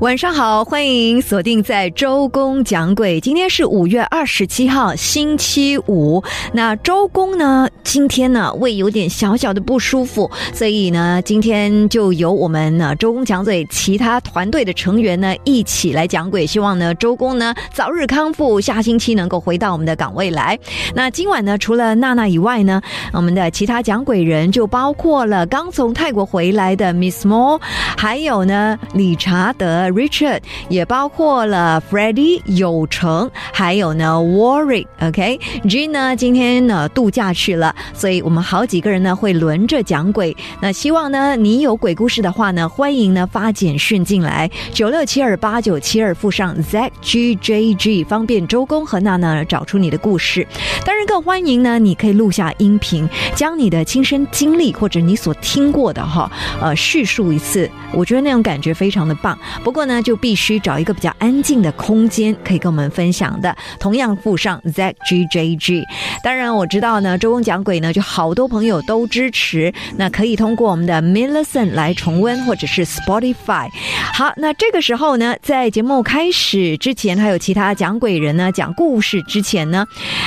晚上好，欢迎锁定在周公讲鬼。今天是五月二十七号，星期五。那周公呢，今天呢胃有点小小的不舒服，所以呢，今天就由我们呢周公讲鬼其他团队的成员呢一起来讲鬼。希望呢周公呢早日康复，下星期能够回到我们的岗位来。那今晚呢，除了娜娜以外呢，我们的其他讲鬼人就包括了刚从泰国回来的 Miss Mo，还有呢理查德。Richard 也包括了 Freddie 有成，还有呢 Warwick，OK，G 呢今天呢度假去了，所以我们好几个人呢会轮着讲鬼。那希望呢你有鬼故事的话呢，欢迎呢发简讯进来九六七二八九七二附上 ZGJG，方便周公和娜娜找出你的故事。当然更欢迎呢，你可以录下音频，将你的亲身经历或者你所听过的哈呃叙述一次，我觉得那种感觉非常的棒。不过。呢，就必须找一个比较安静的空间，可以跟我们分享的。同样附上 ZGJG。当然，我知道呢，周公讲鬼呢，就好多朋友都支持。那可以通过我们的 Millison 来重温，或者是 Spotify。好，那这个时候呢，在节目开始之前，还有其他讲鬼人呢讲故事之前呢，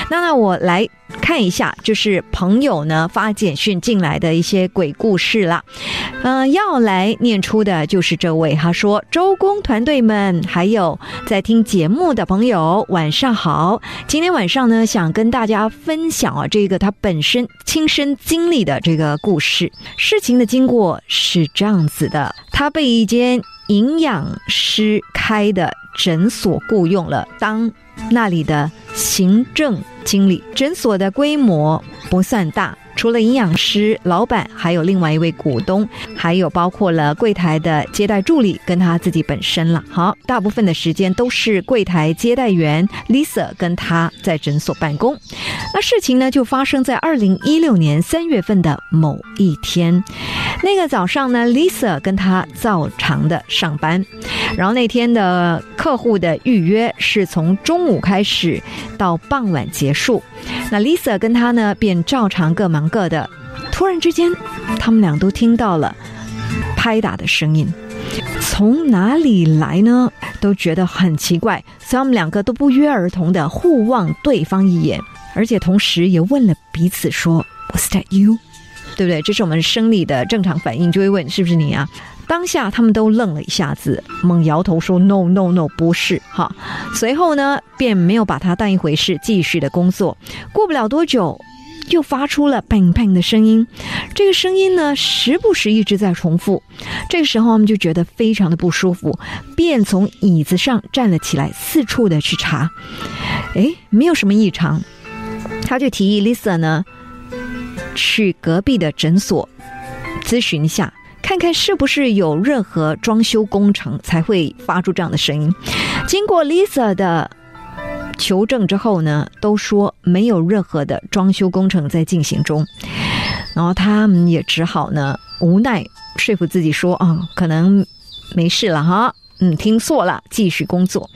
那那我来。看一下，就是朋友呢发简讯进来的一些鬼故事啦。嗯，要来念出的就是这位，他说：“周公团队们，还有在听节目的朋友，晚上好。今天晚上呢，想跟大家分享啊，这个他本身亲身经历的这个故事。事情的经过是这样子的：他被一间营养师开的诊所雇佣了，当那里的行政。”经理诊所的规模不算大。除了营养师、老板，还有另外一位股东，还有包括了柜台的接待助理跟他自己本身了。好，大部分的时间都是柜台接待员 Lisa 跟他在诊所办公。那事情呢，就发生在二零一六年三月份的某一天。那个早上呢，Lisa 跟他照常的上班，然后那天的客户的预约是从中午开始到傍晚结束。那 Lisa 跟他呢，便照常各忙两个的。突然之间，他们俩都听到了拍打的声音，从哪里来呢？都觉得很奇怪，所以他们两个都不约而同的互望对方一眼，而且同时也问了彼此说：“Was that you？” 对不对？这是我们生理的正常反应，就会问是不是你啊？当下他们都愣了一下子，猛摇头说：“No No No，不是。”哈，随后呢，便没有把它当一回事，继续的工作。过不了多久，又发出了 “bang bang” 的声音。这个声音呢，时不时一直在重复。这个时候，我们就觉得非常的不舒服，便从椅子上站了起来，四处的去查。哎，没有什么异常，他就提议 Lisa 呢，去隔壁的诊所咨询一下。看看是不是有任何装修工程才会发出这样的声音。经过 Lisa 的求证之后呢，都说没有任何的装修工程在进行中。然后他们也只好呢无奈说服自己说啊，可能没事了哈，嗯，听错了，继续工作。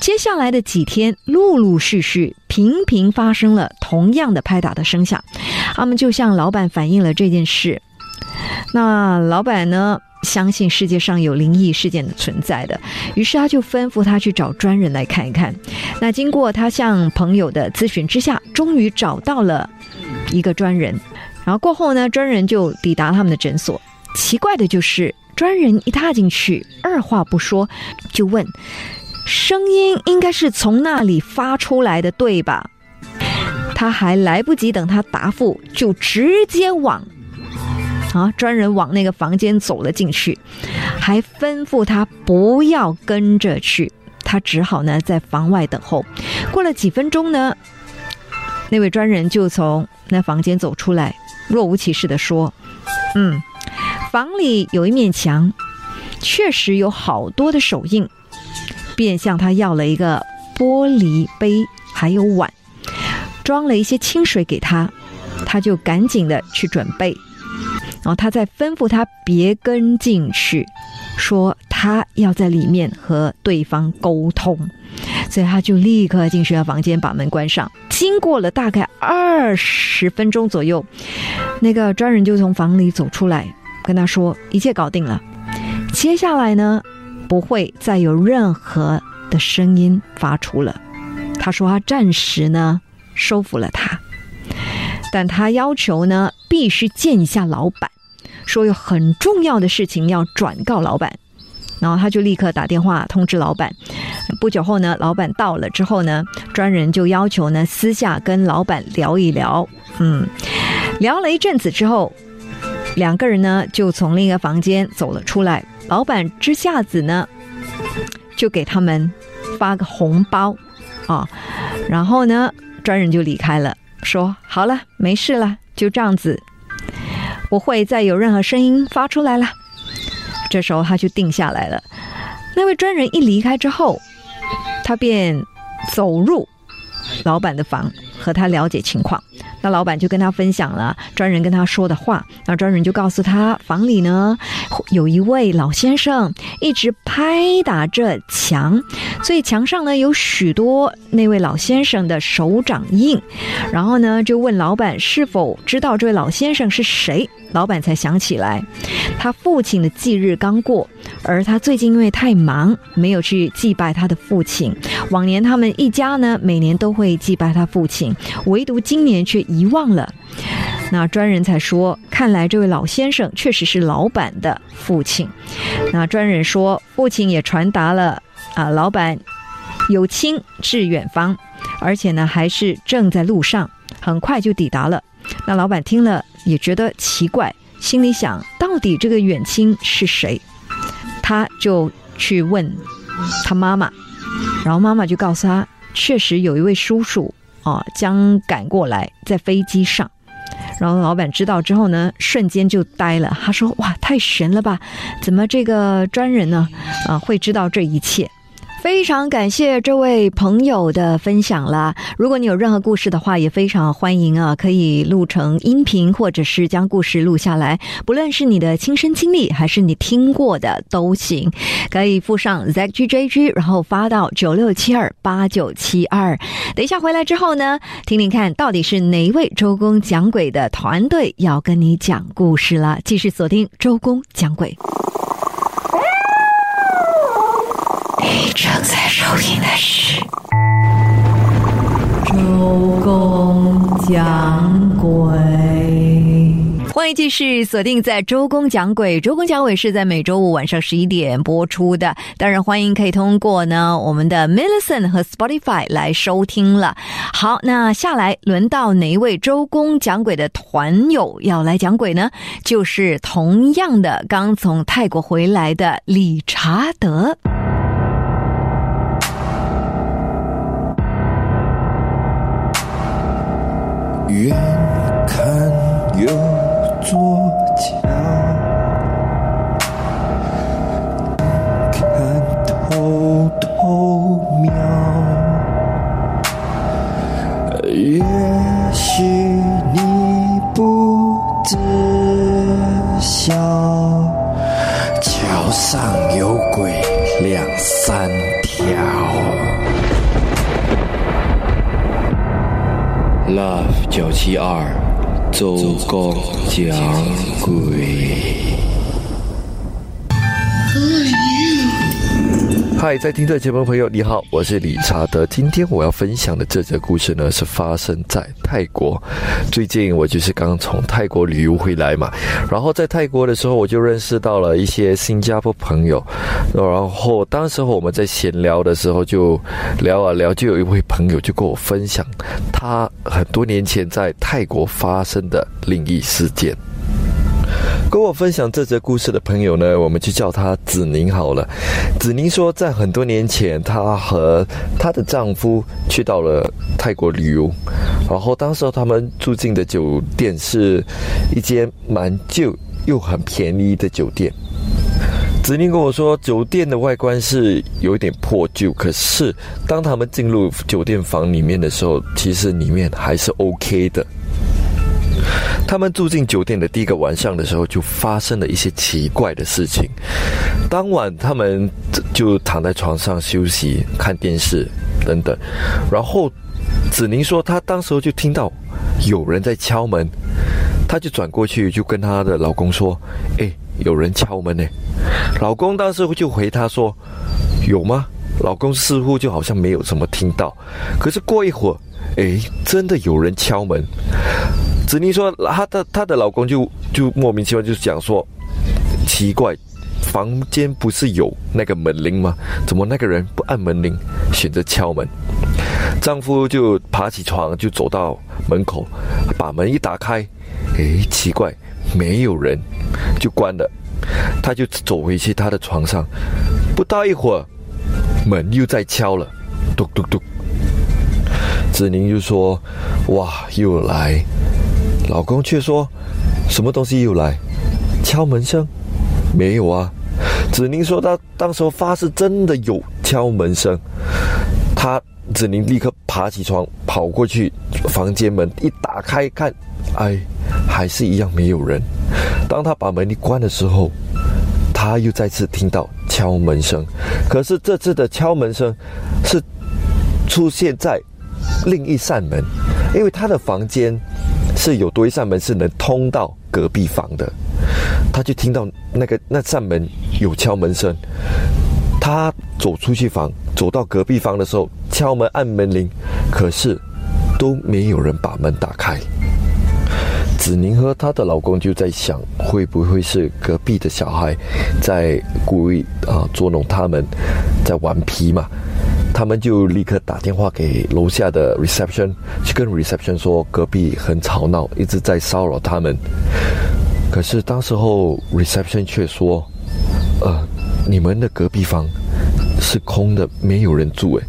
接下来的几天，陆陆续续频频发生了同样的拍打的声响。他们就向老板反映了这件事。那老板呢？相信世界上有灵异事件的存在的，于是他就吩咐他去找专人来看一看。那经过他向朋友的咨询之下，终于找到了一个专人。然后过后呢，专人就抵达他们的诊所。奇怪的就是，专人一踏进去，二话不说就问：“声音应该是从那里发出来的，对吧？”他还来不及等他答复，就直接往。啊！专人往那个房间走了进去，还吩咐他不要跟着去。他只好呢在房外等候。过了几分钟呢，那位专人就从那房间走出来，若无其事的说：“嗯，房里有一面墙，确实有好多的手印。”便向他要了一个玻璃杯，还有碗，装了一些清水给他。他就赶紧的去准备。然后他再吩咐他别跟进去，说他要在里面和对方沟通，所以他就立刻进去了房间，把门关上。经过了大概二十分钟左右，那个专人就从房里走出来，跟他说一切搞定了，接下来呢不会再有任何的声音发出了。他说他暂时呢收服了他。但他要求呢，必须见一下老板，说有很重要的事情要转告老板，然后他就立刻打电话通知老板。不久后呢，老板到了之后呢，专人就要求呢私下跟老板聊一聊。嗯，聊了一阵子之后，两个人呢就从另一个房间走了出来。老板这下子呢，就给他们发个红包啊，然后呢，专人就离开了。说好了，没事了，就这样子，不会再有任何声音发出来了。这时候他就定下来了。那位专人一离开之后，他便走入老板的房，和他了解情况。那老板就跟他分享了专人跟他说的话。那专人就告诉他，房里呢有一位老先生一直拍打着墙，所以墙上呢有许多那位老先生的手掌印。然后呢就问老板是否知道这位老先生是谁。老板才想起来，他父亲的忌日刚过，而他最近因为太忙，没有去祭拜他的父亲。往年他们一家呢，每年都会祭拜他父亲，唯独今年却遗忘了。那专人才说，看来这位老先生确实是老板的父亲。那专人说，父亲也传达了啊，老板有亲至远方，而且呢，还是正在路上，很快就抵达了。那老板听了也觉得奇怪，心里想到底这个远亲是谁？他就去问他妈妈，然后妈妈就告诉他，确实有一位叔叔啊将赶过来在飞机上。然后老板知道之后呢，瞬间就呆了。他说：“哇，太神了吧？怎么这个专人呢啊会知道这一切？”非常感谢这位朋友的分享啦！如果你有任何故事的话，也非常欢迎啊，可以录成音频，或者是将故事录下来。不论是你的亲身经历，还是你听过的都行，可以附上 zgjg，然后发到九六七二八九七二。等一下回来之后呢，听听看到底是哪一位周公讲鬼的团队要跟你讲故事了。继续锁定周公讲鬼。正在收听的是《周公讲鬼》，欢迎继续锁定在《周公讲鬼》。《周公讲鬼》是在每周五晚上十一点播出的，当然欢迎可以通过呢我们的 Millicent 和 Spotify 来收听了。好，那下来轮到哪一位周公讲鬼的团友要来讲鬼呢？就是同样的刚从泰国回来的理查德。远看有座桥，看偷偷瞄。也许你不知晓，桥上有鬼两三条。Love 九七二，周公讲鬼。嗨，在听的节目朋友，你好，我是理查德。今天我要分享的这则故事呢，是发生在泰国。最近我就是刚从泰国旅游回来嘛，然后在泰国的时候，我就认识到了一些新加坡朋友。然后当时候我们在闲聊的时候，就聊啊聊，就有一位朋友就跟我分享他很多年前在泰国发生的灵异事件。跟我分享这则故事的朋友呢，我们就叫她子宁好了。子宁说，在很多年前，她和她的丈夫去到了泰国旅游，然后当时他们住进的酒店是一间蛮旧又很便宜的酒店。子宁跟我说，酒店的外观是有一点破旧，可是当他们进入酒店房里面的时候，其实里面还是 OK 的。他们住进酒店的第一个晚上的时候，就发生了一些奇怪的事情。当晚，他们就躺在床上休息、看电视等等。然后，子宁说，她当时候就听到有人在敲门，她就转过去，就跟她的老公说：“哎，有人敲门呢。”老公当时就回他说：“有吗？”老公似乎就好像没有什么听到。可是过一会儿，哎，真的有人敲门。子宁说，她的她的老公就就莫名其妙就讲说，奇怪，房间不是有那个门铃吗？怎么那个人不按门铃，选择敲门？丈夫就爬起床，就走到门口，把门一打开，诶，奇怪，没有人，就关了。他就走回去他的床上，不到一会儿，门又在敲了，咚咚咚。子宁就说：“哇，又来。”老公却说：“什么东西又来？敲门声？没有啊。”子宁说：“他当时发誓真的有敲门声。”他子宁立刻爬起床，跑过去房间门一打开看，哎，还是一样没有人。当他把门一关的时候，他又再次听到敲门声，可是这次的敲门声是出现在另一扇门，因为他的房间。是有多一扇门是能通到隔壁房的，他就听到那个那扇门有敲门声，他走出去房，走到隔壁房的时候敲门按门铃，可是都没有人把门打开。子宁和她的老公就在想，会不会是隔壁的小孩在故意啊捉弄他们，在顽皮嘛？他们就立刻打电话给楼下的 reception，去跟 reception 说隔壁很吵闹，一直在骚扰他们。可是当时候 reception 却说：“呃，你们的隔壁房是空的，没有人住。”诶。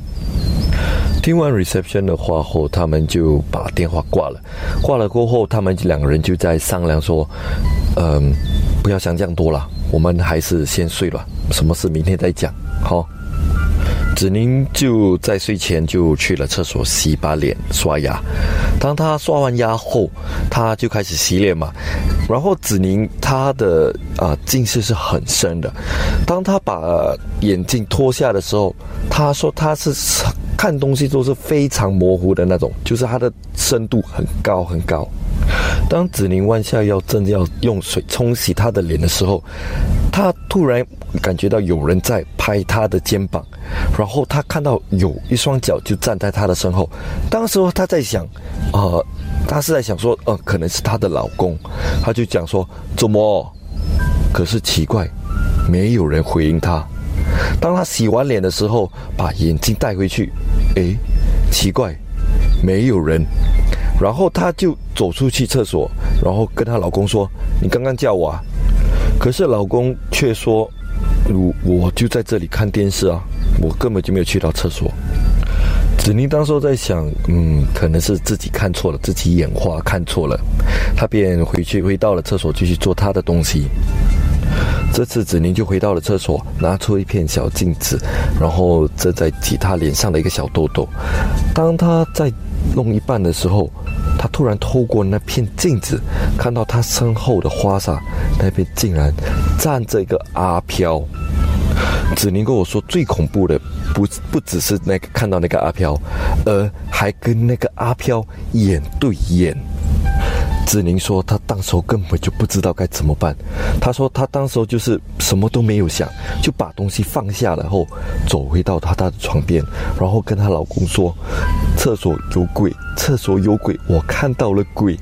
听完 reception 的话后，他们就把电话挂了。挂了过后，他们两个人就在商量说：“嗯，不要想这样多了，我们还是先睡了，什么事明天再讲。”好。子宁就在睡前就去了厕所洗把脸刷牙。当他刷完牙后，他就开始洗脸嘛。然后子宁他的啊近视是很深的。当他把眼镜脱下的时候，他说他是看东西都是非常模糊的那种，就是他的深度很高很高。当子宁弯下腰正要用水冲洗他的脸的时候，他突然感觉到有人在拍他的肩膀，然后他看到有一双脚就站在他的身后。当时他在想，呃，她是在想说，呃，可能是他的老公。他就讲说怎么？可是奇怪，没有人回应他。当他洗完脸的时候，把眼镜带回去，诶，奇怪，没有人。然后她就走出去厕所，然后跟她老公说：“你刚刚叫我啊？”可是老公却说：“我我就在这里看电视啊，我根本就没有去到厕所。”子宁当时在想：“嗯，可能是自己看错了，自己眼花看错了。”她便回去回到了厕所继续做她的东西。这次子宁就回到了厕所，拿出一片小镜子，然后遮在挤她脸上的一个小痘痘。当她在弄一半的时候，他突然透过那片镜子，看到他身后的花洒那边竟然站着一个阿飘。子宁跟我说，最恐怖的不不只是那个看到那个阿飘，而还跟那个阿飘眼对眼。子宁说，他当时候根本就不知道该怎么办。他说，他当时候就是什么都没有想，就把东西放下了后，走回到他他的床边，然后跟她老公说：“厕所有鬼，厕所有鬼，我看到了鬼。”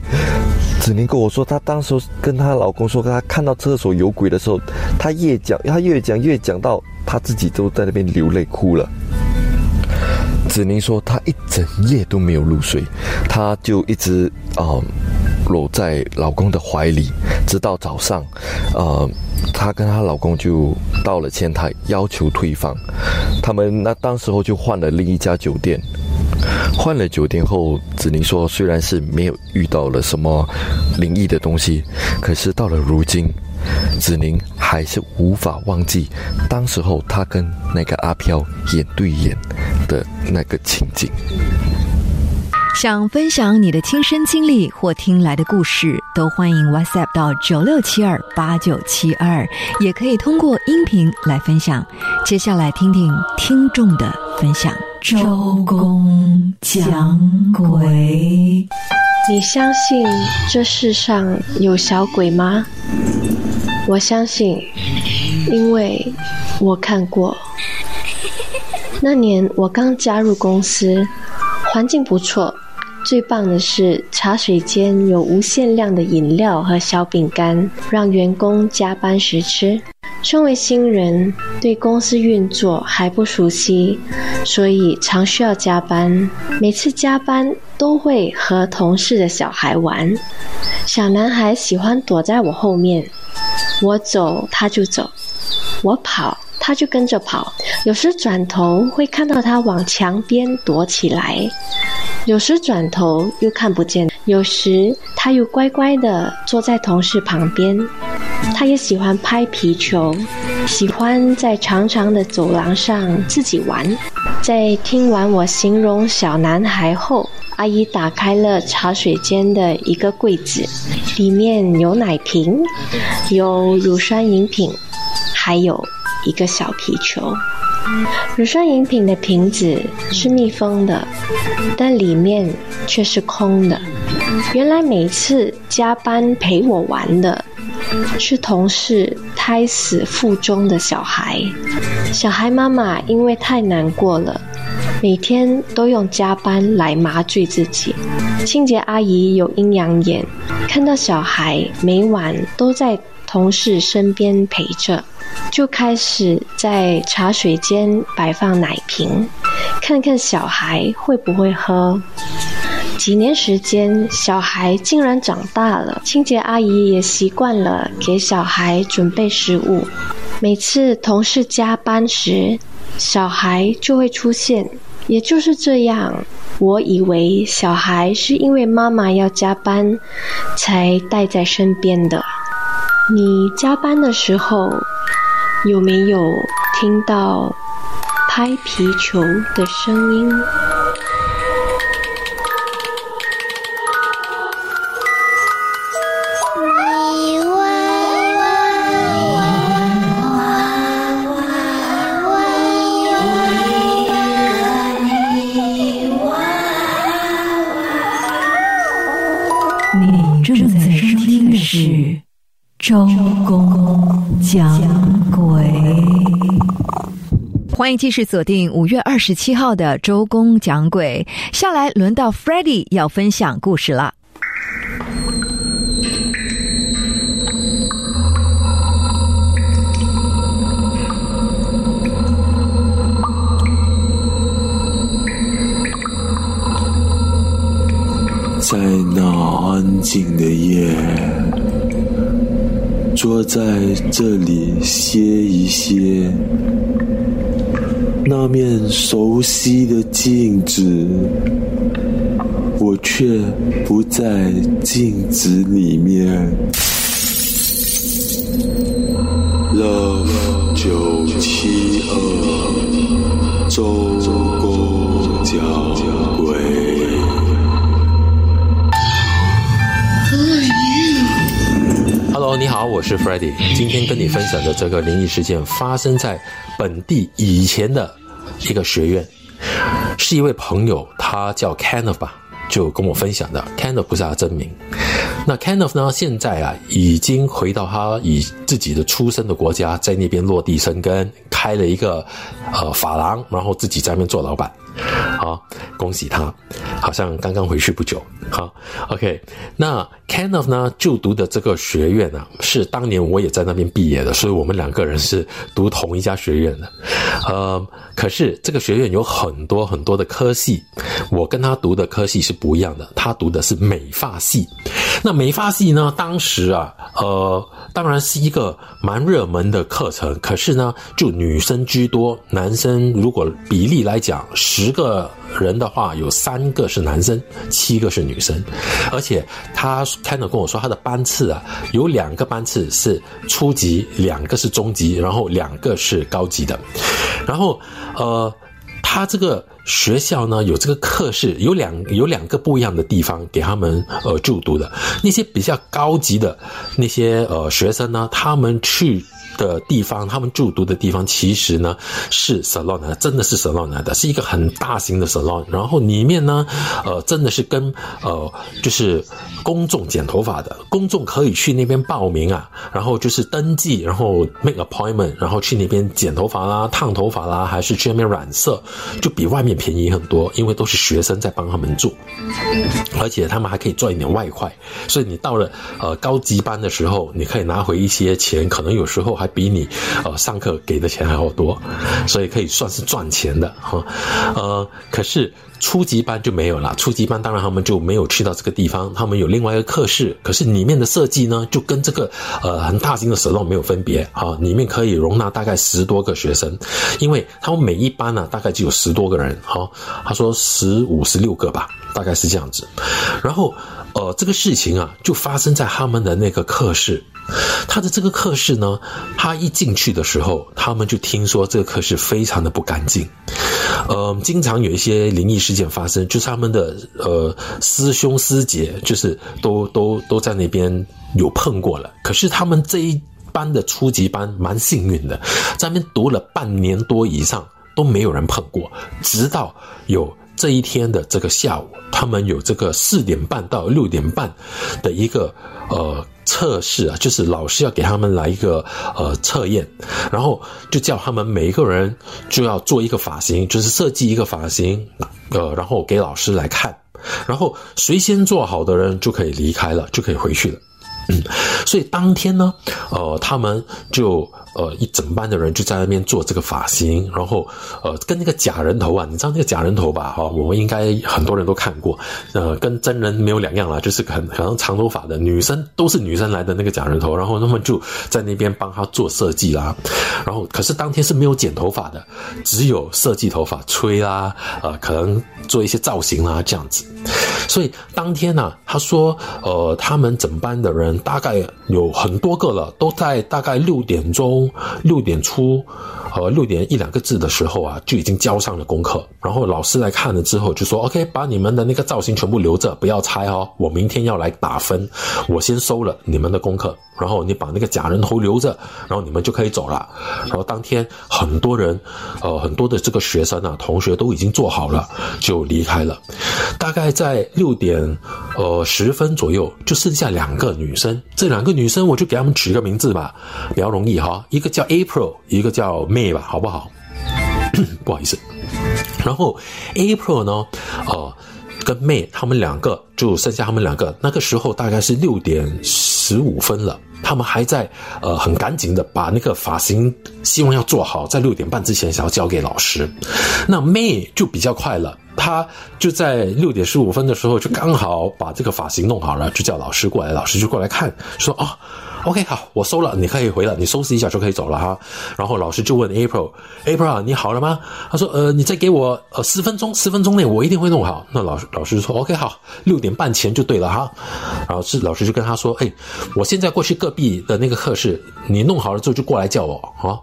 子宁跟我说，她当时跟她老公说，她看到厕所有鬼的时候，她越讲，她越讲越讲到她自己都在那边流泪哭了。子宁说，她一整夜都没有入睡，她就一直啊。搂在老公的怀里，直到早上，呃，她跟她老公就到了前台，要求退房。他们那当时候就换了另一家酒店。换了酒店后，子宁说，虽然是没有遇到了什么灵异的东西，可是到了如今，子宁还是无法忘记当时候他跟那个阿飘眼对眼的那个情景。想分享你的亲身经历或听来的故事，都欢迎 WhatsApp 到九六七二八九七二，也可以通过音频来分享。接下来听听听众的分享。周公讲鬼，你相信这世上有小鬼吗？我相信，因为我看过。那年我刚加入公司，环境不错。最棒的是，茶水间有无限量的饮料和小饼干，让员工加班时吃。身为新人，对公司运作还不熟悉，所以常需要加班。每次加班都会和同事的小孩玩。小男孩喜欢躲在我后面，我走他就走，我跑他就跟着跑。有时转头会看到他往墙边躲起来。有时转头又看不见，有时他又乖乖地坐在同事旁边。他也喜欢拍皮球，喜欢在长长的走廊上自己玩。在听完我形容小男孩后，阿姨打开了茶水间的一个柜子，里面有奶瓶，有乳酸饮品，还有一个小皮球。乳酸饮品的瓶子是密封的，但里面却是空的。原来每次加班陪我玩的是同事胎死腹中的小孩。小孩妈妈因为太难过了，每天都用加班来麻醉自己。清洁阿姨有阴阳眼，看到小孩每晚都在同事身边陪着。就开始在茶水间摆放奶瓶，看看小孩会不会喝。几年时间，小孩竟然长大了。清洁阿姨也习惯了给小孩准备食物。每次同事加班时，小孩就会出现。也就是这样，我以为小孩是因为妈妈要加班，才带在身边的。你加班的时候？有没有听到拍皮球的声音？你正在收听的是周公讲鬼。欢迎继续锁定五月二十七号的周公讲鬼。下来轮到 f r e d d y 要分享故事了。在那安静的夜，坐在这里歇一歇。那面熟悉的镜子，我却不在镜子里面。Love 九七二，周我是 Freddie。今天跟你分享的这个灵异事件发生在本地以前的。一个学院，是一位朋友，他叫 Kenneth 吧，就跟我分享的。Kenneth 不是他真名。那 Kenneth 呢，现在啊，已经回到他以自己的出生的国家，在那边落地生根，开了一个呃法廊，然后自己在那边做老板。好，恭喜他，好像刚刚回去不久。好，OK，那 Kenneth 呢就读的这个学院呢，是当年我也在那边毕业的，所以我们两个人是读同一家学院的。呃，可是这个学院有很多很多的科系，我跟他读的科系是不一样的，他读的是美发系。那美发系呢，当时啊，呃。当然是一个蛮热门的课程，可是呢，就女生居多，男生如果比例来讲，十十个人的话，有三个是男生，七个是女生，而且他开头跟我说，他的班次啊，有两个班次是初级，两个是中级，然后两个是高级的，然后呃，他这个学校呢有这个课室，有两有两个不一样的地方给他们呃就读的。那些比较高级的那些呃学生呢，他们去。的地方，他们住读的地方其实呢是 salon 的，真的是 salon 的，是一个很大型的 salon。然后里面呢，呃，真的是跟呃就是公众剪头发的，公众可以去那边报名啊，然后就是登记，然后 make appointment，然后去那边剪头发啦、烫头发啦，还是去那边染色，就比外面便宜很多，因为都是学生在帮他们做，而且他们还可以赚一点外快。所以你到了呃高级班的时候，你可以拿回一些钱，可能有时候还。还比你呃上课给的钱还要多，所以可以算是赚钱的哈。呃，可是初级班就没有了。初级班当然他们就没有去到这个地方，他们有另外一个课室。可是里面的设计呢，就跟这个呃很大型的 salon 没有分别啊。里面可以容纳大概十多个学生，因为他们每一班呢大概就有十多个人哈。他说十五十六个吧，大概是这样子。然后呃这个事情啊就发生在他们的那个课室。他的这个课室呢，他一进去的时候，他们就听说这个课室非常的不干净，呃，经常有一些灵异事事件发生，就是他们的呃师兄师姐，就是都都都在那边有碰过了。可是他们这一班的初级班蛮幸运的，在那边读了半年多以上都没有人碰过，直到有这一天的这个下午，他们有这个四点半到六点半的一个呃。测试啊，就是老师要给他们来一个呃测验，然后就叫他们每一个人就要做一个发型，就是设计一个发型，呃，然后给老师来看，然后谁先做好的人就可以离开了，就可以回去了。嗯，所以当天呢，呃，他们就。呃，一整班的人就在那边做这个发型，然后呃，跟那个假人头啊，你知道那个假人头吧？哈，我们应该很多人都看过，呃，跟真人没有两样了，就是很可能长头发的女生都是女生来的那个假人头，然后他们就在那边帮他做设计啦，然后可是当天是没有剪头发的，只有设计头发、吹啦，呃，可能做一些造型啦这样子，所以当天呢，他说，呃，他们整班的人大概有很多个了，都在大概六点钟。六点出，呃，六点一两个字的时候啊，就已经交上了功课。然后老师来看了之后，就说：“OK，把你们的那个造型全部留着，不要拆哦。我明天要来打分，我先收了你们的功课。”然后你把那个假人头留着，然后你们就可以走了。然后当天很多人，呃，很多的这个学生啊，同学都已经做好了，就离开了。大概在六点，呃，十分左右，就剩下两个女生。这两个女生，我就给他们取一个名字吧，比较容易哈。一个叫 April，一个叫 May 吧，好不好？不好意思。然后 April 呢，呃。跟妹他们两个就剩下他们两个，那个时候大概是六点十五分了，他们还在呃很赶紧的把那个发型希望要做好，在六点半之前想要交给老师。那妹就比较快了，她就在六点十五分的时候就刚好把这个发型弄好了，就叫老师过来，老师就过来看，说啊。OK，好，我收了，你可以回了，你收拾一下就可以走了哈。然后老师就问 April，April 你好了吗？他说，呃，你再给我呃十分钟，十分钟内我一定会弄好。那老师老师说 OK，好，六点半前就对了哈。然后是老师就跟他说，哎，我现在过去隔壁的那个课室，你弄好了之后就过来叫我啊。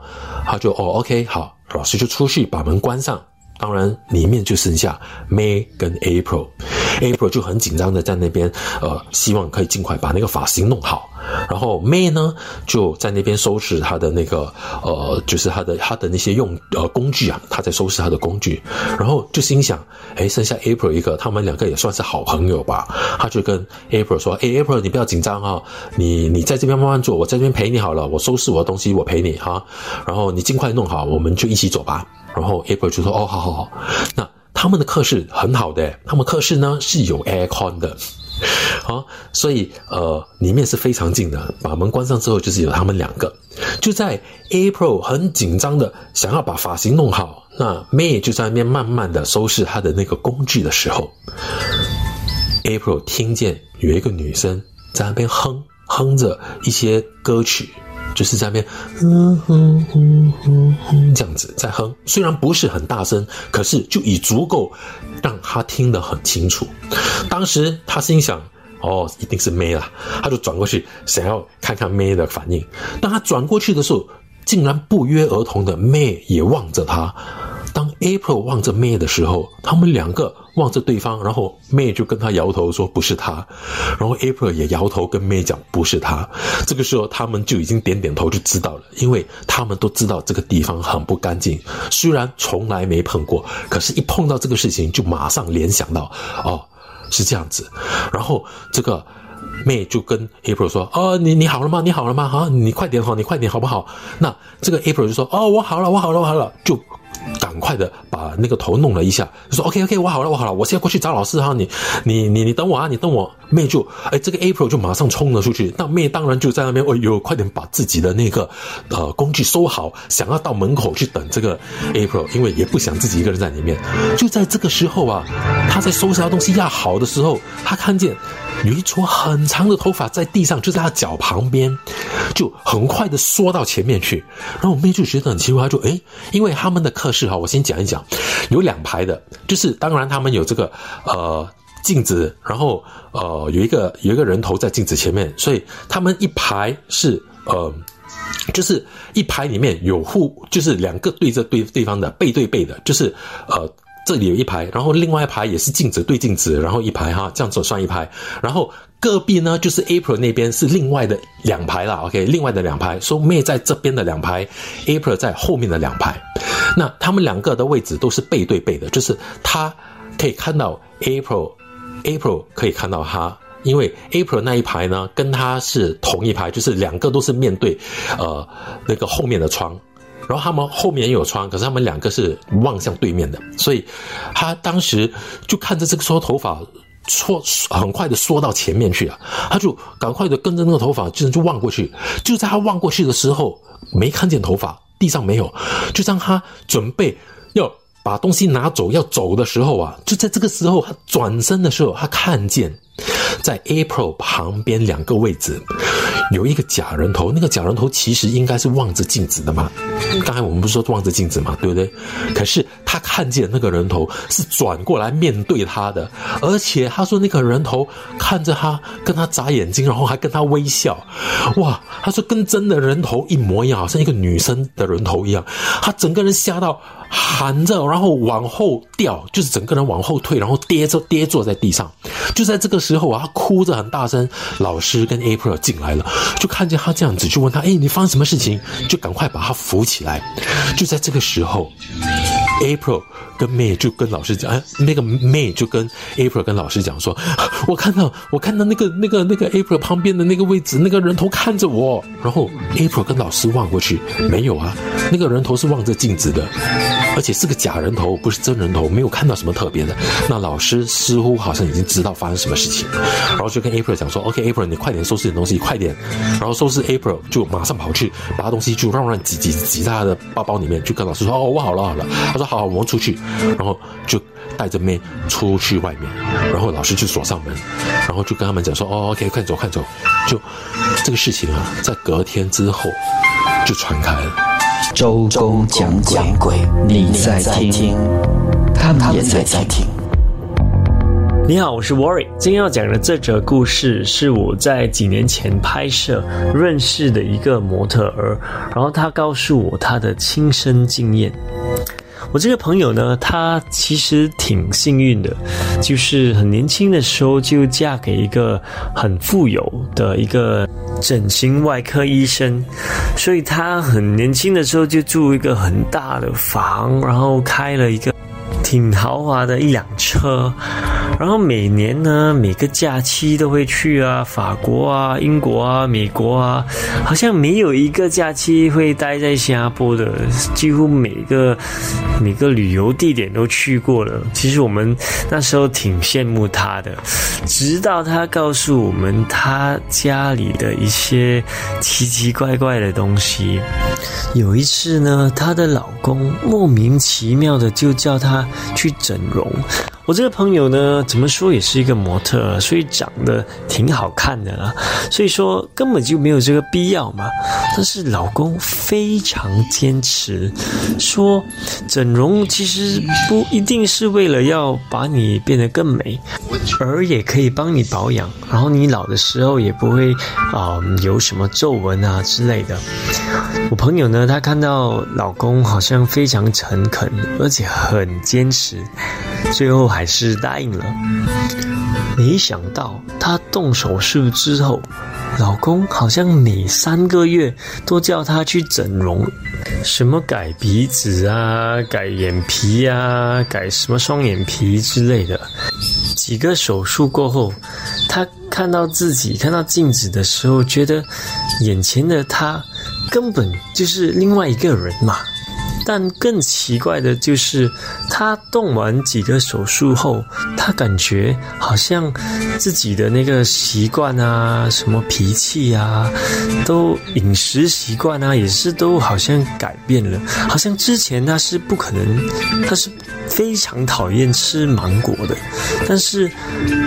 他就哦 OK，好，老师就出去把门关上。当然，里面就剩下 May 跟 April，April 就很紧张的在那边，呃，希望可以尽快把那个发型弄好。然后 May 呢就在那边收拾他的那个，呃，就是他的他的那些用呃工具啊，他在收拾他的工具。然后就心想，哎，剩下 April 一个，他们两个也算是好朋友吧。他就跟 April 说，哎，April 你不要紧张啊，你你在这边慢慢做，我在这边陪你好了，我收拾我的东西，我陪你哈。然后你尽快弄好，我们就一起走吧。然后 April 就说：“哦，好好好，那他们的课室很好的，他们课室呢是有 aircon 的，好，所以呃里面是非常近的。把门关上之后，就是有他们两个。就在 April 很紧张的想要把发型弄好，那 May 就在那边慢慢的收拾他的那个工具的时候，April 听见有一个女生在那边哼哼着一些歌曲。”就是在那边，哼哼哼哼哼，这样子在哼，虽然不是很大声，可是就已足够让他听得很清楚。当时他心想：“哦，一定是 May 啦。”他就转过去想要看看妹的反应。当他转过去的时候，竟然不约而同的妹也望着他。当 April 望着 May 的时候，他们两个望着对方，然后 May 就跟他摇头说不是他，然后 April 也摇头跟 May 讲不是他。这个时候他们就已经点点头就知道了，因为他们都知道这个地方很不干净，虽然从来没碰过，可是一碰到这个事情就马上联想到哦是这样子，然后这个。妹就跟 April 说：“哦，你你好了吗？你好了吗？好，你快点好，你快点好不好？”那这个 April 就说：“哦，我好了，我好了，我好了。”就赶快的把那个头弄了一下，就说：“OK OK，我好了，我好了，我现在过去找老师哈，你你你你等我啊，你等我。”妹就哎，这个 April 就马上冲了出去，那妹当然就在那边，哎呦，快点把自己的那个呃工具收好，想要到门口去等这个 April，因为也不想自己一个人在里面。就在这个时候啊，他在收拾他东西压好的时候，他看见。有一撮很长的头发在地上，就在他脚旁边，就很快的缩到前面去。然后我妹就觉得很奇怪，就诶，因为他们的课室哈，我先讲一讲，有两排的，就是当然他们有这个呃镜子，然后呃有一个有一个人头在镜子前面，所以他们一排是呃，就是一排里面有互，就是两个对着对对方的背对背的，就是呃。这里有一排，然后另外一排也是镜子对镜子，然后一排哈，这样子算一排。然后隔壁呢，就是 April 那边是另外的两排啦。OK，另外的两排，So May 在这边的两排，April 在后面的两排。那他们两个的位置都是背对背的，就是他可以看到 April，April 可以看到他，因为 April 那一排呢跟他是同一排，就是两个都是面对呃那个后面的窗。然后他们后面也有窗，可是他们两个是望向对面的，所以他当时就看着这个缩头发缩很快的缩到前面去了，他就赶快的跟着那个头发，就就望过去。就在他望过去的时候，没看见头发，地上没有。就当他准备要把东西拿走要走的时候啊，就在这个时候，他转身的时候，他看见在 April 旁边两个位置。有一个假人头，那个假人头其实应该是望着镜子的嘛。刚才我们不是说望着镜子嘛，对不对？可是他看见那个人头是转过来面对他的，而且他说那个人头看着他，跟他眨眼睛，然后还跟他微笑。哇，他说跟真的人头一模一样，好像一个女生的人头一样。他整个人吓到。喊着，然后往后掉，就是整个人往后退，然后跌着跌坐在地上。就在这个之后啊，他哭着很大声。老师跟 April 进来了，就看见他这样子，就问他：“哎，你发生什么事情？”就赶快把他扶起来。就在这个时候，April。跟 May 就跟老师讲，哎，那个 May 就跟 April 跟老师讲说，我看到我看到那个那个那个 April 旁边的那个位置，那个人头看着我，然后 April 跟老师望过去，没有啊，那个人头是望着镜子的，而且是个假人头，不是真人头，没有看到什么特别的。那老师似乎好像已经知道发生什么事情，然后就跟 April 讲说，OK，April 你快点收拾点东西，快点，然后收拾 April 就马上跑去把东西就乱乱挤挤挤在他的包包里面，就跟老师说，哦，我好了好了，他说好好，我们出去。然后就带着妹出去外面，然后老师就锁上门，然后就跟他们讲说：“哦，OK，快走快走。”就这个事情啊，在隔天之后就传开了。周公讲鬼，你在听，他们也在听。你好，我是 Worry。今天要讲的这则故事是我在几年前拍摄认识的一个模特儿，然后他告诉我他的亲身经验。我这个朋友呢，他其实挺幸运的，就是很年轻的时候就嫁给一个很富有的一个整形外科医生，所以他很年轻的时候就住一个很大的房，然后开了一个挺豪华的一辆车。然后每年呢，每个假期都会去啊，法国啊、英国啊、美国啊，好像没有一个假期会待在新加坡的，几乎每个每个旅游地点都去过了。其实我们那时候挺羡慕他的，直到他告诉我们他家里的一些奇奇怪怪的东西。有一次呢，她的老公莫名其妙的就叫她去整容。我这个朋友呢，怎么说也是一个模特，所以长得挺好看的啦。所以说根本就没有这个必要嘛。但是老公非常坚持，说整容其实不一定是为了要把你变得更美，而也可以帮你保养，然后你老的时候也不会啊有什么皱纹啊之类的。我朋友呢，她看到老公好像非常诚恳，而且很坚持，最后还还是答应了。没想到她动手术之后，老公好像每三个月都叫她去整容，什么改鼻子啊、改眼皮啊、改什么双眼皮之类的。几个手术过后，她看到自己看到镜子的时候，觉得眼前的她根本就是另外一个人嘛。但更奇怪的就是，他动完几个手术后，他感觉好像自己的那个习惯啊、什么脾气啊，都饮食习惯啊，也是都好像改变了。好像之前他是不可能，他是非常讨厌吃芒果的，但是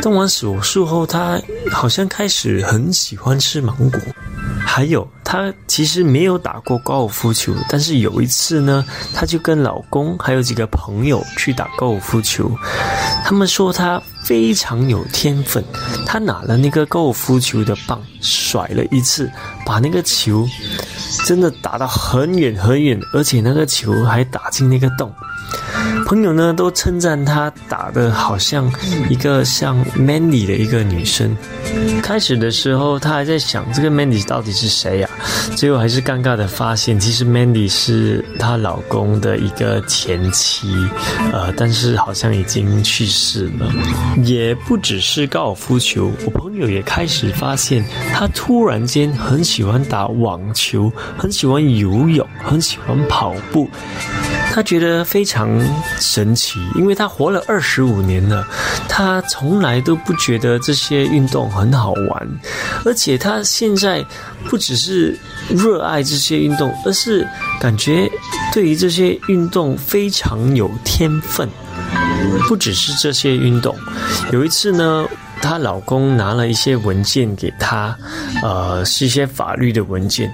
动完手术后，他好像开始很喜欢吃芒果。还有，她其实没有打过高尔夫球，但是有一次呢，她就跟老公还有几个朋友去打高尔夫球。他们说她非常有天分，她拿了那个高尔夫球的棒甩了一次，把那个球真的打到很远很远，而且那个球还打进那个洞。朋友呢都称赞她打的好像一个像 Mandy 的一个女生。开始的时候，她还在想这个 Mandy 到底是谁呀？最后还是尴尬的发现，其实 Mandy 是她老公的一个前妻，呃，但是好像已经去世了。也不只是高尔夫球，我朋友也开始发现，她突然间很喜欢打网球，很喜欢游泳，很喜欢跑步。他觉得非常神奇，因为他活了二十五年了，他从来都不觉得这些运动很好玩，而且他现在不只是热爱这些运动，而是感觉对于这些运动非常有天分。不只是这些运动，有一次呢。她老公拿了一些文件给她，呃，是一些法律的文件。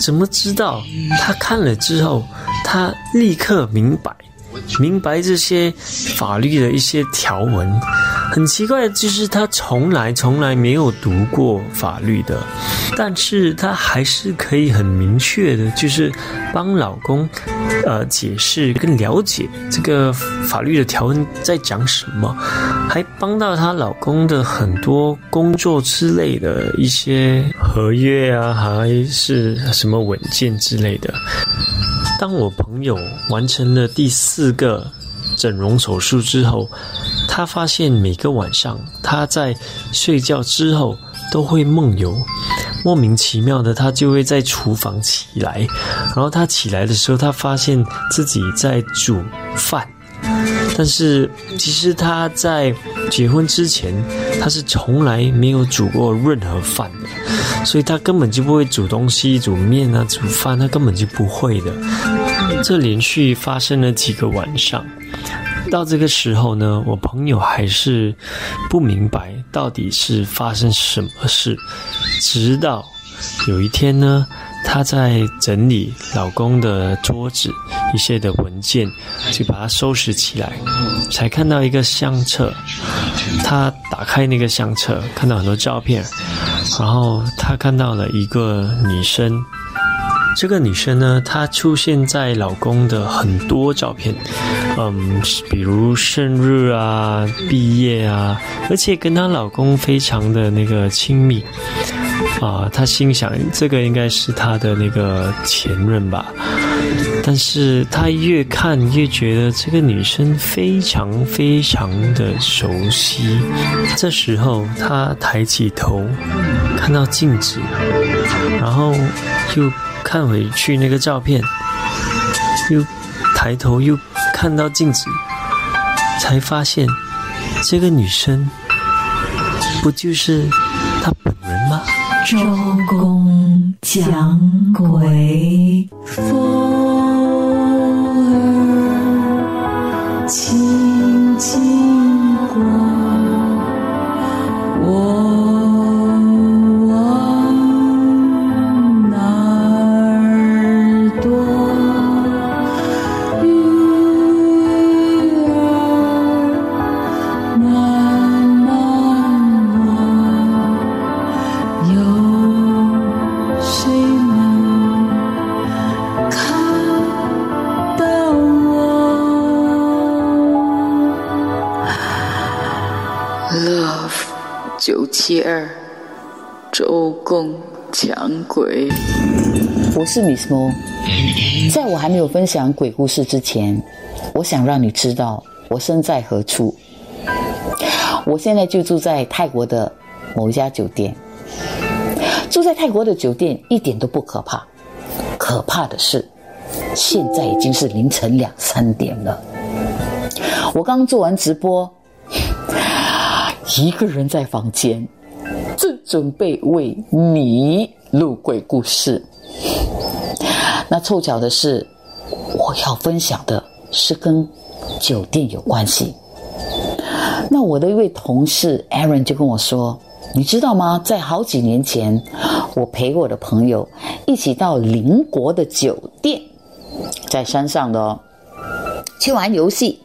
怎么知道？她看了之后，他立刻明白，明白这些法律的一些条文。很奇怪就是，她从来从来没有读过法律的，但是她还是可以很明确的，就是帮老公。呃，解释跟了解这个法律的条文在讲什么，还帮到她老公的很多工作之类的一些合约啊，还是什么文件之类的。当我朋友完成了第四个整容手术之后，他发现每个晚上他在睡觉之后都会梦游。莫名其妙的，他就会在厨房起来，然后他起来的时候，他发现自己在煮饭，但是其实他在结婚之前，他是从来没有煮过任何饭的，所以他根本就不会煮东西、煮面啊、煮饭，他根本就不会的。这连续发生了几个晚上。到这个时候呢，我朋友还是不明白到底是发生什么事。直到有一天呢，她在整理老公的桌子一些的文件，就把它收拾起来，才看到一个相册。她打开那个相册，看到很多照片，然后她看到了一个女生。这个女生呢，她出现在老公的很多照片，嗯，比如生日啊、毕业啊，而且跟她老公非常的那个亲密啊。她心想，这个应该是她的那个前任吧。但是她越看越觉得这个女生非常非常的熟悉。这时候，她抬起头，看到镜子，然后又。看回去那个照片，又抬头又看到镜子，才发现这个女生不就是她本人吗？周公讲鬼，风儿轻轻刮。九七二，周公讲鬼。我是 Miss Mo，在我还没有分享鬼故事之前，我想让你知道我身在何处。我现在就住在泰国的某一家酒店。住在泰国的酒店一点都不可怕，可怕的是，现在已经是凌晨两三点了。我刚做完直播，一个人在房间，正准备为你录鬼故事。那凑巧的是，我要分享的是跟酒店有关系。那我的一位同事 Aaron 就跟我说：“你知道吗？在好几年前，我陪我的朋友一起到邻国的酒店，在山上的哦，去玩游戏。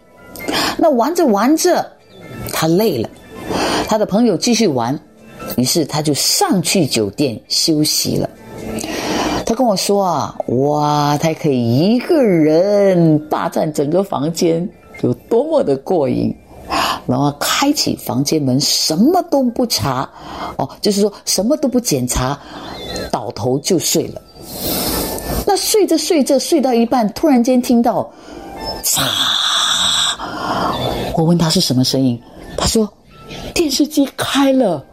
那玩着玩着，他累了，他的朋友继续玩，于是他就上去酒店休息了。”他跟我说啊，哇，他可以一个人霸占整个房间，有多么的过瘾！然后开启房间门，什么都不查，哦，就是说什么都不检查，倒头就睡了。那睡着睡着，睡到一半，突然间听到“嚓”，我问他是什么声音，他说电视机开了。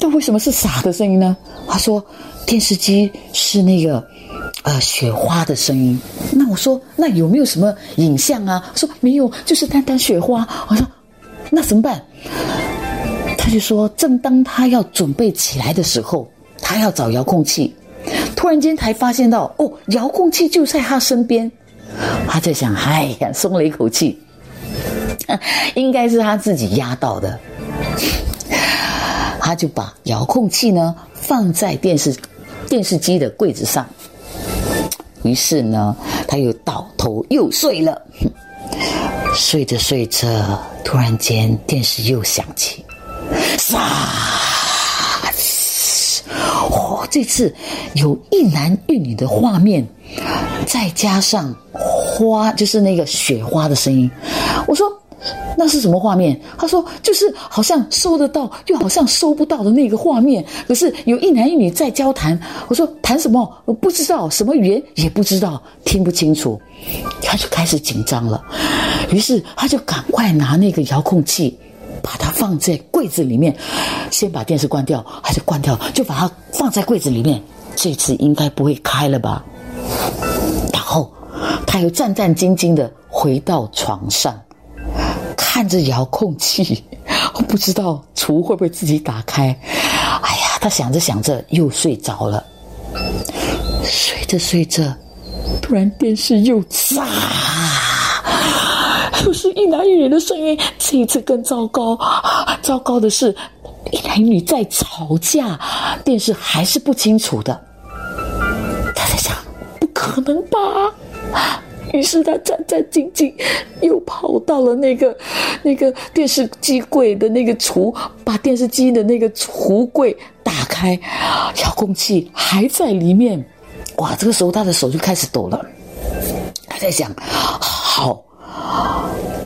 那为什么是“傻”的声音呢？他说。电视机是那个，呃，雪花的声音。那我说，那有没有什么影像啊？说没有，就是单单雪花。我说，那怎么办？他就说，正当他要准备起来的时候，他要找遥控器，突然间才发现到，哦，遥控器就在他身边。他在想，哎呀，松了一口气，应该是他自己压到的。他就把遥控器呢放在电视。电视机的柜子上，于是呢，他又倒头又睡了。睡着睡着，突然间电视又响起，唰！哦，这次有一男一女的画面，再加上花，就是那个雪花的声音。我说。那是什么画面？他说，就是好像收得到，又好像收不到的那个画面。可是有一男一女在交谈。我说谈什么？我不知道什么语言，也不知道，听不清楚。他就开始紧张了，于是他就赶快拿那个遥控器，把它放在柜子里面，先把电视关掉，还是关掉，就把它放在柜子里面。这次应该不会开了吧？然后他又战战兢兢的回到床上。看着遥控器，我 不知道厨会不会自己打开。哎呀，他想着想着又睡着了。睡着睡着，突然电视又炸，又是一男一女的声音。这一次更糟糕，糟糕的是，一男一女在吵架，电视还是不清楚的。他在想，不可能吧？于是他战战兢兢，又跑到了那个那个电视机柜的那个橱，把电视机的那个橱柜打开，遥控器还在里面。哇！这个时候他的手就开始抖了。他在想：好，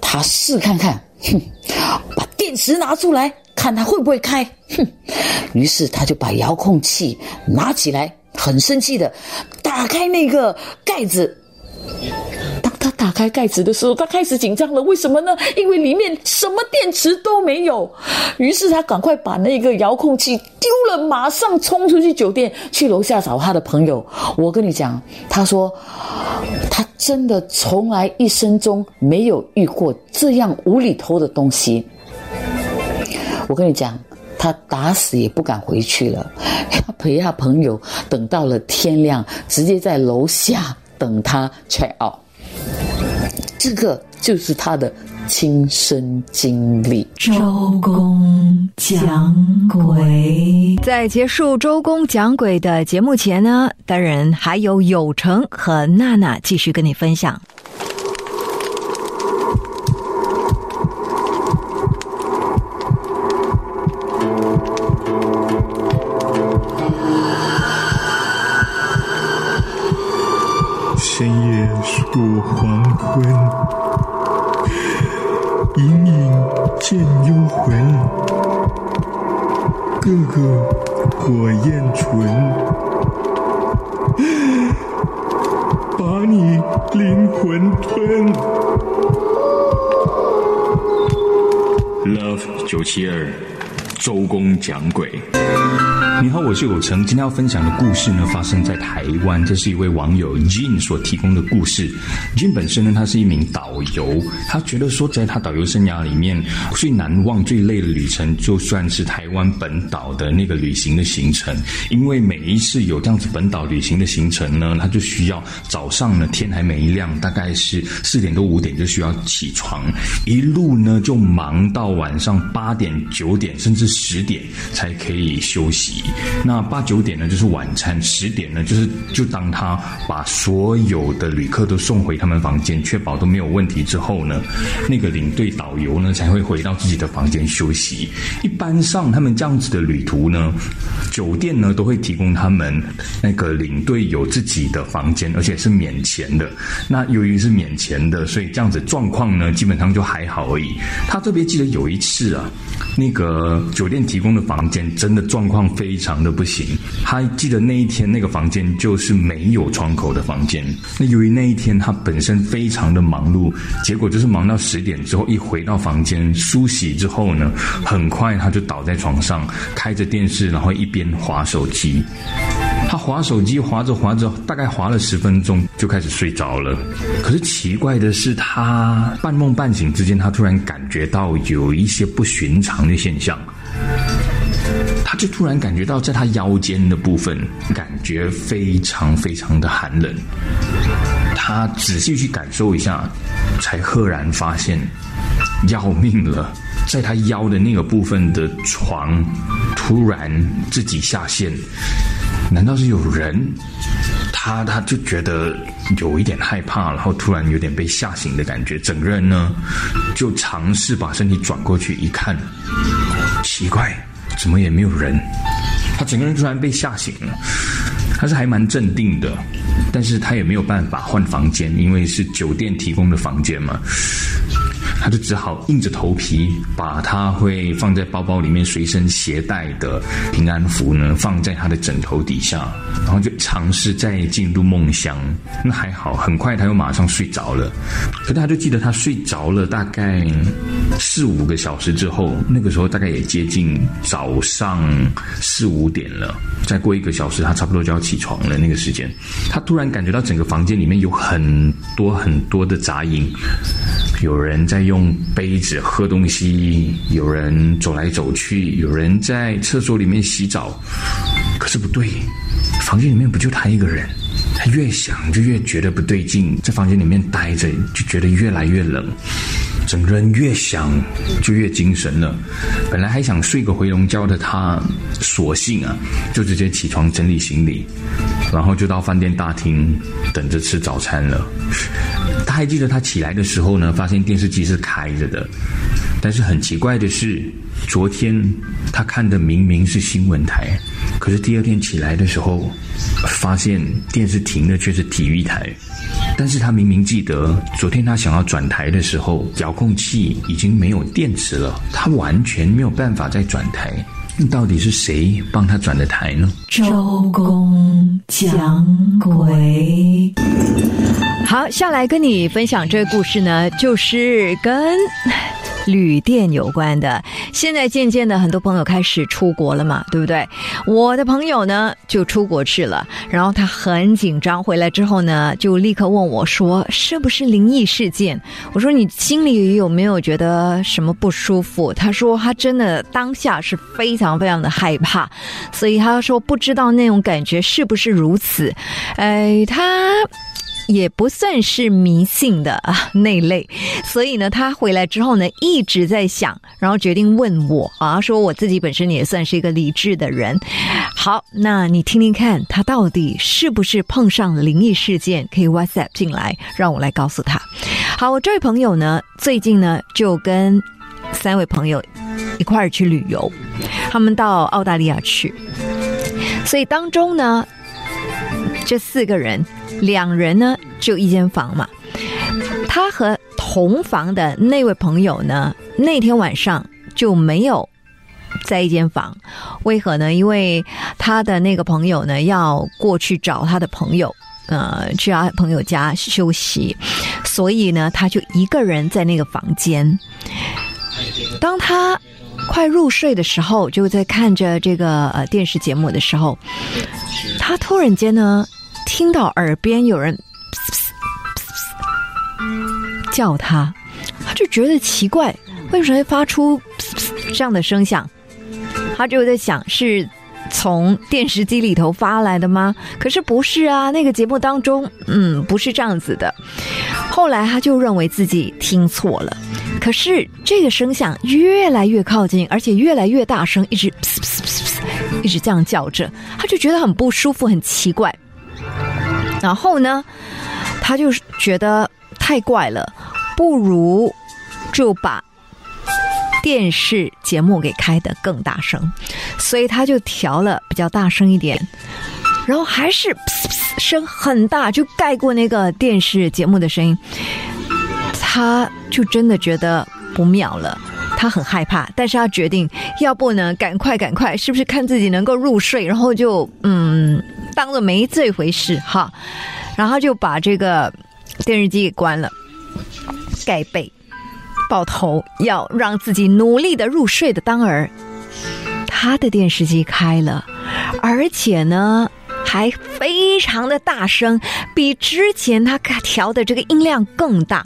他试看看，哼，把电池拿出来，看他会不会开。哼！于是他就把遥控器拿起来，很生气的打开那个盖子。当他打开盖子的时候，他开始紧张了。为什么呢？因为里面什么电池都没有。于是他赶快把那个遥控器丢了，马上冲出去酒店，去楼下找他的朋友。我跟你讲，他说他真的从来一生中没有遇过这样无厘头的东西。我跟你讲，他打死也不敢回去了，他陪他朋友等到了天亮，直接在楼下等他 check out。这个就是他的亲身经历。周公讲鬼，在结束周公讲鬼的节目前呢，当然还有有成和娜娜继续跟你分享。其二，周公讲鬼。你好，我是有成。今天要分享的故事呢，发生在台湾。这是一位网友 Jin 所提供的故事。Jin 本身呢，他是一名导游，他觉得说，在他导游生涯里面最难忘、最累的旅程，就算是台湾本岛的那个旅行的行程。因为每一次有这样子本岛旅行的行程呢，他就需要早上呢天还没亮，大概是四点多五点就需要起床，一路呢就忙到晚上八点、九点甚至十点才可以休息。那八九点呢，就是晚餐；十点呢，就是就当他把所有的旅客都送回他们房间，确保都没有问题之后呢，那个领队导游呢才会回到自己的房间休息。一般上，他们这样子的旅途呢，酒店呢都会提供他们那个领队有自己的房间，而且是免钱的。那由于是免钱的，所以这样子状况呢，基本上就还好而已。他特别记得有一次啊，那个酒店提供的房间真的状况非。常的不行，他记得那一天那个房间就是没有窗口的房间。那由于那一天他本身非常的忙碌，结果就是忙到十点之后，一回到房间梳洗之后呢，很快他就倒在床上，开着电视，然后一边划手机。他划手机划着划着，大概划了十分钟就开始睡着了。可是奇怪的是，他半梦半醒之间，他突然感觉到有一些不寻常的现象。他就突然感觉到，在他腰间的部分，感觉非常非常的寒冷。他仔细去感受一下，才赫然发现，要命了！在他腰的那个部分的床，突然自己下陷。难道是有人？他他就觉得有一点害怕，然后突然有点被吓醒的感觉。整个人呢，就尝试把身体转过去一看，奇怪。什么也没有人，他整个人突然被吓醒了。他是还蛮镇定的，但是他也没有办法换房间，因为是酒店提供的房间嘛。他就只好硬着头皮把他会放在包包里面随身携带的平安符呢放在他的枕头底下，然后就尝试再进入梦乡。那还好，很快他又马上睡着了。可他就记得他睡着了大概四五个小时之后，那个时候大概也接近早上四五点了。再过一个小时，他差不多就要起床了。那个时间，他突然感觉到整个房间里面有很多很多的杂音，有人在。用杯子喝东西，有人走来走去，有人在厕所里面洗澡。可是不对，房间里面不就他一个人？他越想就越觉得不对劲，在房间里面待着就觉得越来越冷，整个人越想就越精神了。本来还想睡个回笼觉的他，索性啊就直接起床整理行李，然后就到饭店大厅等着吃早餐了。他还记得他起来的时候呢，发现电视机是开着的，但是很奇怪的是，昨天他看的明明是新闻台，可是第二天起来的时候，发现电视停的却是体育台。但是他明明记得昨天他想要转台的时候，遥控器已经没有电池了，他完全没有办法再转台。到底是谁帮他转的台呢？周公讲鬼。好，下来跟你分享这个故事呢，就是跟。旅店有关的，现在渐渐的，很多朋友开始出国了嘛，对不对？我的朋友呢，就出国去了，然后他很紧张，回来之后呢，就立刻问我说：“是不是灵异事件？”我说：“你心里有没有觉得什么不舒服？”他说：“他真的当下是非常非常的害怕，所以他说不知道那种感觉是不是如此。”哎，他。也不算是迷信的啊 那类，所以呢，他回来之后呢，一直在想，然后决定问我啊，说我自己本身也算是一个理智的人。好，那你听听看，他到底是不是碰上灵异事件？可以 WhatsApp 进来，让我来告诉他。好，我这位朋友呢，最近呢就跟三位朋友一块儿去旅游，他们到澳大利亚去，所以当中呢，这四个人。两人呢，就一间房嘛。他和同房的那位朋友呢，那天晚上就没有在一间房。为何呢？因为他的那个朋友呢要过去找他的朋友，呃，去他朋友家休息，所以呢，他就一个人在那个房间。当他快入睡的时候，就在看着这个呃电视节目的时候，他突然间呢听到耳边有人叫他，他就觉得奇怪，为什么会发出 这样的声响？他就在想是从电视机里头发来的吗？可是不是啊，那个节目当中，嗯，不是这样子的。后来他就认为自己听错了。可是这个声响越来越靠近，而且越来越大声，一直 一直这样叫着，他就觉得很不舒服，很奇怪。然后呢，他就觉得太怪了，不如就把电视节目给开得更大声，所以他就调了比较大声一点，然后还是声很大，就盖过那个电视节目的声音。他就真的觉得不妙了，他很害怕，但是他决定，要不呢，赶快赶快，是不是看自己能够入睡，然后就嗯，当做没这回事哈，然后就把这个电视机给关了，盖被，抱头，要让自己努力的入睡的当儿，他的电视机开了，而且呢。还非常的大声，比之前他调的这个音量更大，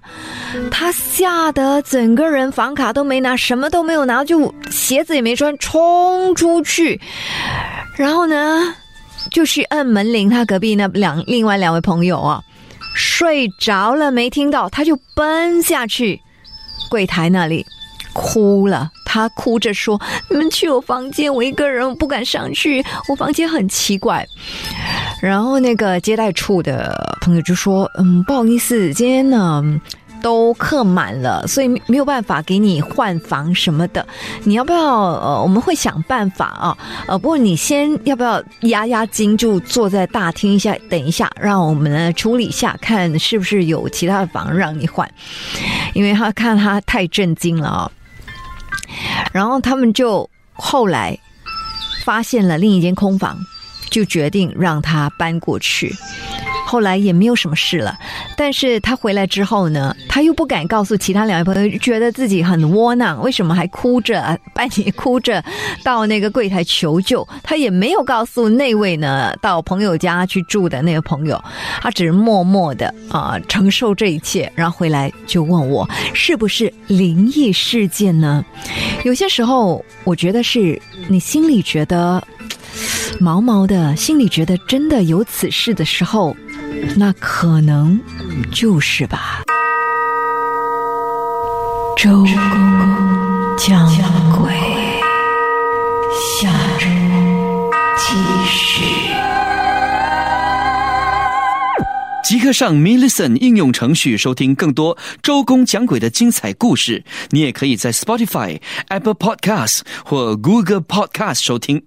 他吓得整个人房卡都没拿，什么都没有拿，就鞋子也没穿，冲出去，然后呢，就去按门铃。他隔壁那两另外两位朋友啊，睡着了没听到，他就奔下去柜台那里哭了。他哭着说：“你们去我房间，我一个人，我不敢上去。我房间很奇怪。”然后那个接待处的朋友就说：“嗯，不好意思，今天呢都客满了，所以没有办法给你换房什么的。你要不要？呃，我们会想办法啊。呃，不过你先要不要压压惊，就坐在大厅一下，等一下，让我们处理一下，看是不是有其他的房让你换。因为他看他太震惊了啊。”然后他们就后来发现了另一间空房，就决定让他搬过去。后来也没有什么事了，但是他回来之后呢，他又不敢告诉其他两位朋友，觉得自己很窝囊，为什么还哭着半夜哭着到那个柜台求救？他也没有告诉那位呢到朋友家去住的那个朋友，他只是默默的啊承受这一切，然后回来就问我是不是灵异事件呢？有些时候，我觉得是你心里觉得毛毛的，心里觉得真的有此事的时候。那可能就是吧。周公讲鬼，下周继续。即刻上 m i l l i c e n 应用程序收听更多周公讲鬼的精彩故事。你也可以在 Spotify、Apple Podcasts 或 Google Podcasts 收听。